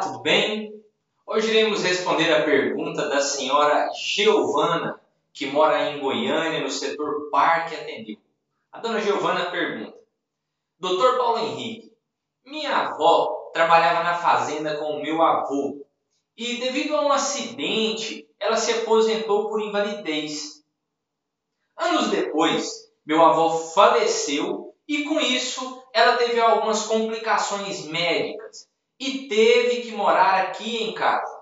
Olá, tudo bem? Hoje iremos responder a pergunta da senhora Giovana, que mora em Goiânia, no setor Parque Atendeu. A dona Giovana pergunta: Doutor Paulo Henrique, minha avó trabalhava na fazenda com o meu avô e, devido a um acidente, ela se aposentou por invalidez. Anos depois, meu avô faleceu e, com isso, ela teve algumas complicações médicas e teve que morar aqui em casa.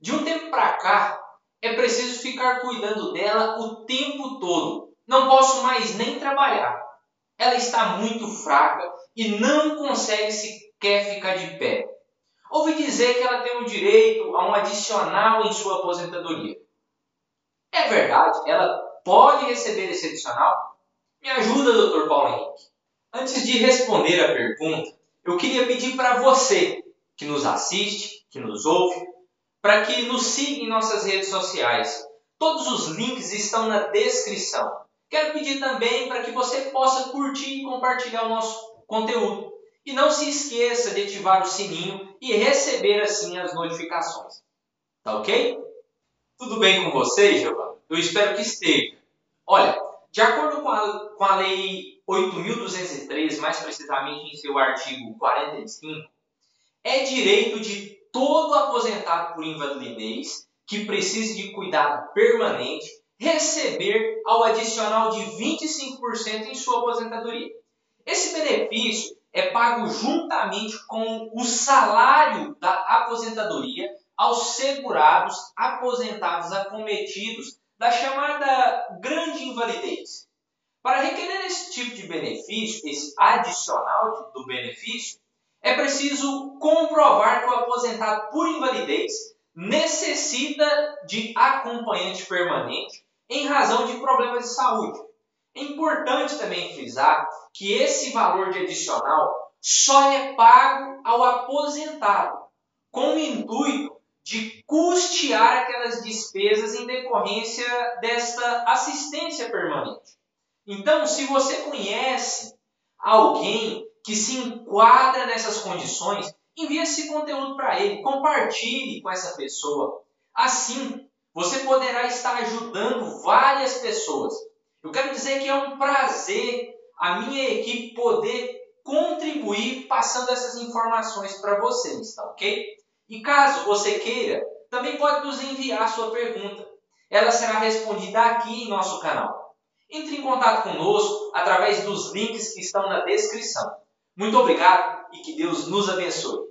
De um tempo para cá, é preciso ficar cuidando dela o tempo todo. Não posso mais nem trabalhar. Ela está muito fraca e não consegue sequer ficar de pé. Ouvi dizer que ela tem o direito a um adicional em sua aposentadoria. É verdade? Ela pode receber esse adicional? Me ajuda, Dr. Paulo Henrique. Antes de responder a pergunta, eu queria pedir para você que nos assiste, que nos ouve, para que nos siga em nossas redes sociais. Todos os links estão na descrição. Quero pedir também para que você possa curtir e compartilhar o nosso conteúdo. E não se esqueça de ativar o sininho e receber assim as notificações. Tá ok? Tudo bem com você, Giovanna? Eu espero que esteja. Olha, de acordo com a, com a Lei 8.203, mais precisamente em seu artigo 45, é direito de todo aposentado por invalidez que precise de cuidado permanente receber ao adicional de 25% em sua aposentadoria. Esse benefício é pago juntamente com o salário da aposentadoria aos segurados aposentados acometidos da chamada grande invalidez. Para requerer esse tipo de benefício, esse adicional do benefício, é preciso comprovar que o aposentado por invalidez necessita de acompanhante permanente em razão de problemas de saúde. É importante também frisar que esse valor de adicional só é pago ao aposentado, com o intuito de custear aquelas despesas em decorrência desta assistência permanente. Então, se você conhece alguém que se enquadra nessas condições, envie esse conteúdo para ele, compartilhe com essa pessoa. Assim, você poderá estar ajudando várias pessoas. Eu quero dizer que é um prazer a minha equipe poder contribuir passando essas informações para vocês, tá ok? E caso você queira, também pode nos enviar sua pergunta. Ela será respondida aqui em nosso canal. Entre em contato conosco através dos links que estão na descrição. Muito obrigado e que Deus nos abençoe.